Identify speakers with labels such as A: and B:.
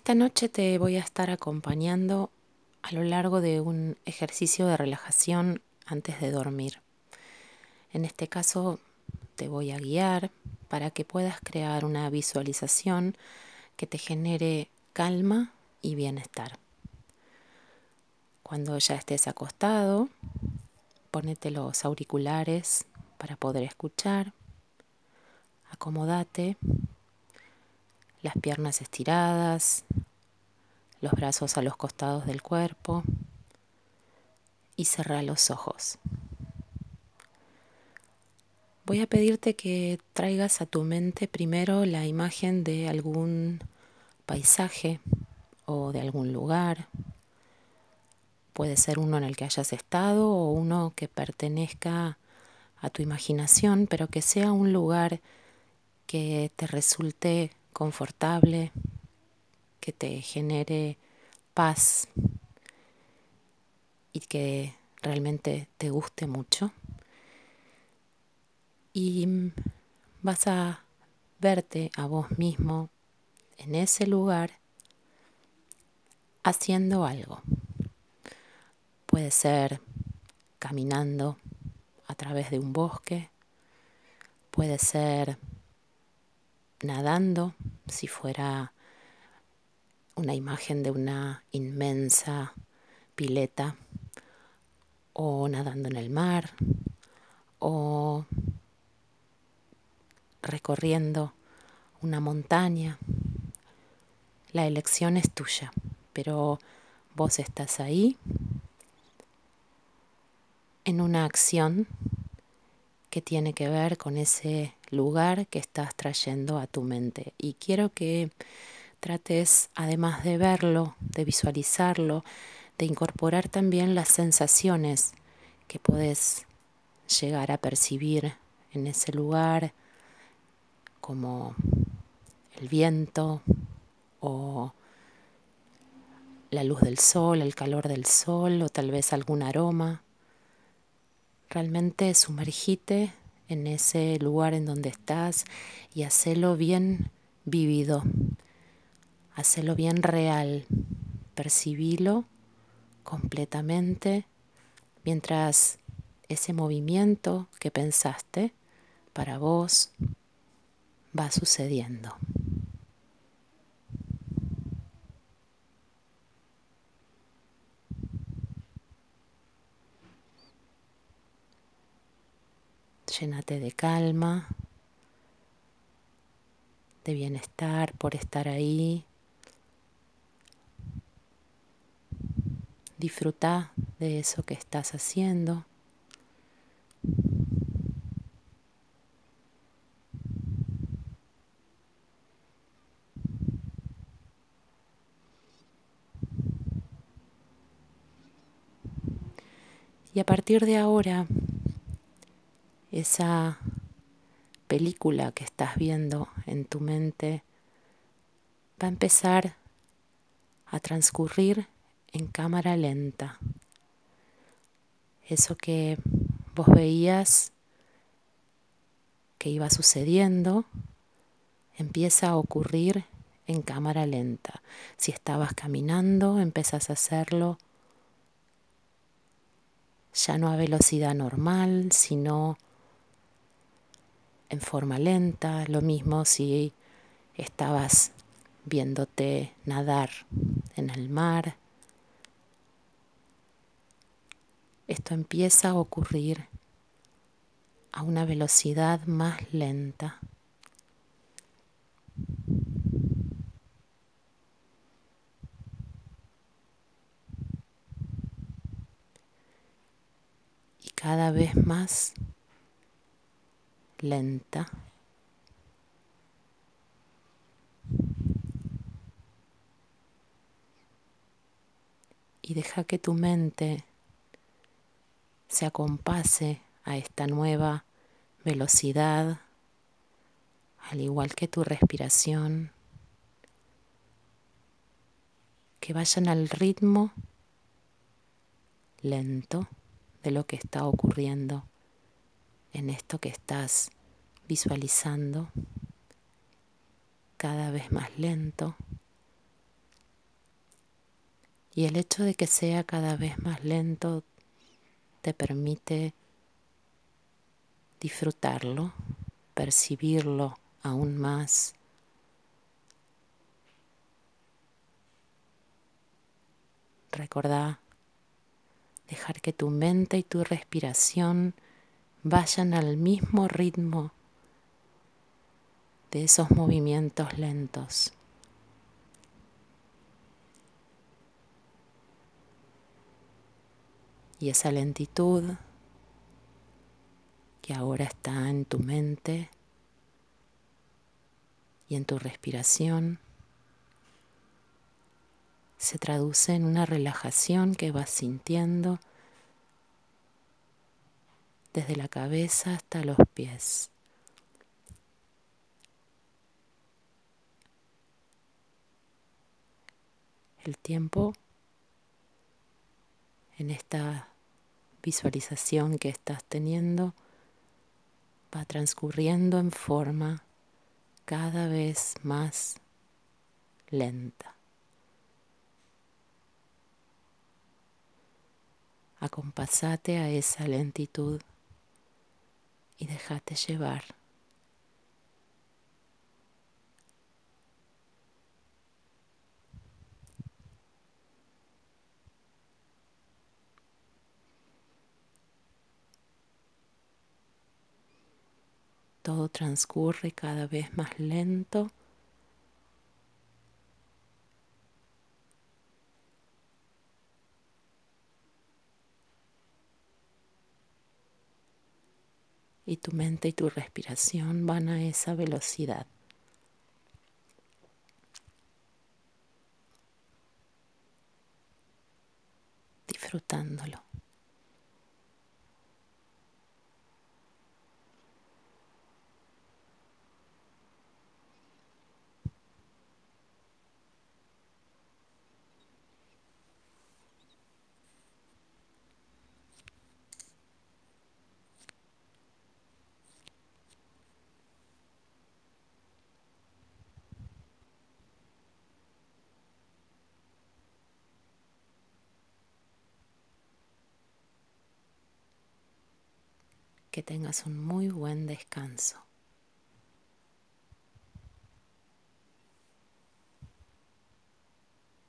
A: Esta noche te voy a estar acompañando a lo largo de un ejercicio de relajación antes de dormir. En este caso te voy a guiar para que puedas crear una visualización que te genere calma y bienestar. Cuando ya estés acostado, ponete los auriculares para poder escuchar. Acomódate las piernas estiradas, los brazos a los costados del cuerpo y cerrar los ojos. Voy a pedirte que traigas a tu mente primero la imagen de algún paisaje o de algún lugar. Puede ser uno en el que hayas estado o uno que pertenezca a tu imaginación, pero que sea un lugar que te resulte confortable, que te genere paz y que realmente te guste mucho. Y vas a verte a vos mismo en ese lugar haciendo algo. Puede ser caminando a través de un bosque, puede ser nadando, si fuera una imagen de una inmensa pileta, o nadando en el mar, o recorriendo una montaña. La elección es tuya, pero vos estás ahí en una acción que tiene que ver con ese lugar que estás trayendo a tu mente. Y quiero que trates, además de verlo, de visualizarlo, de incorporar también las sensaciones que puedes llegar a percibir en ese lugar, como el viento o la luz del sol, el calor del sol o tal vez algún aroma. Realmente sumergite en ese lugar en donde estás y hacelo bien vivido, hacelo bien real, percibilo completamente mientras ese movimiento que pensaste para vos va sucediendo. Llénate de calma, de bienestar por estar ahí. Disfruta de eso que estás haciendo. Y a partir de ahora, esa película que estás viendo en tu mente va a empezar a transcurrir en cámara lenta. Eso que vos veías que iba sucediendo empieza a ocurrir en cámara lenta. Si estabas caminando, empezás a hacerlo ya no a velocidad normal, sino en forma lenta. Lo mismo si estabas viéndote nadar en el mar. Esto empieza a ocurrir a una velocidad más lenta. cada vez más lenta. Y deja que tu mente se acompase a esta nueva velocidad, al igual que tu respiración, que vayan al ritmo lento de lo que está ocurriendo en esto que estás visualizando cada vez más lento, Y el hecho de que sea cada vez más lento te permite disfrutarlo, percibirlo aún más. Recordá dejar que tu mente y tu respiración vayan al mismo ritmo de esos movimientos lentos. Y esa lentitud que ahora está en tu mente y en tu respiración se traduce en una relajación que vas sintiendo desde la cabeza hasta los pies. El tiempo en esta visualización que estás teniendo va transcurriendo en forma cada vez más lenta. Acompasate a esa lentitud y déjate llevar. Todo transcurre cada vez más lento. Y tu mente y tu respiración van a esa velocidad. Disfrutándolo. Que tengas un muy buen descanso.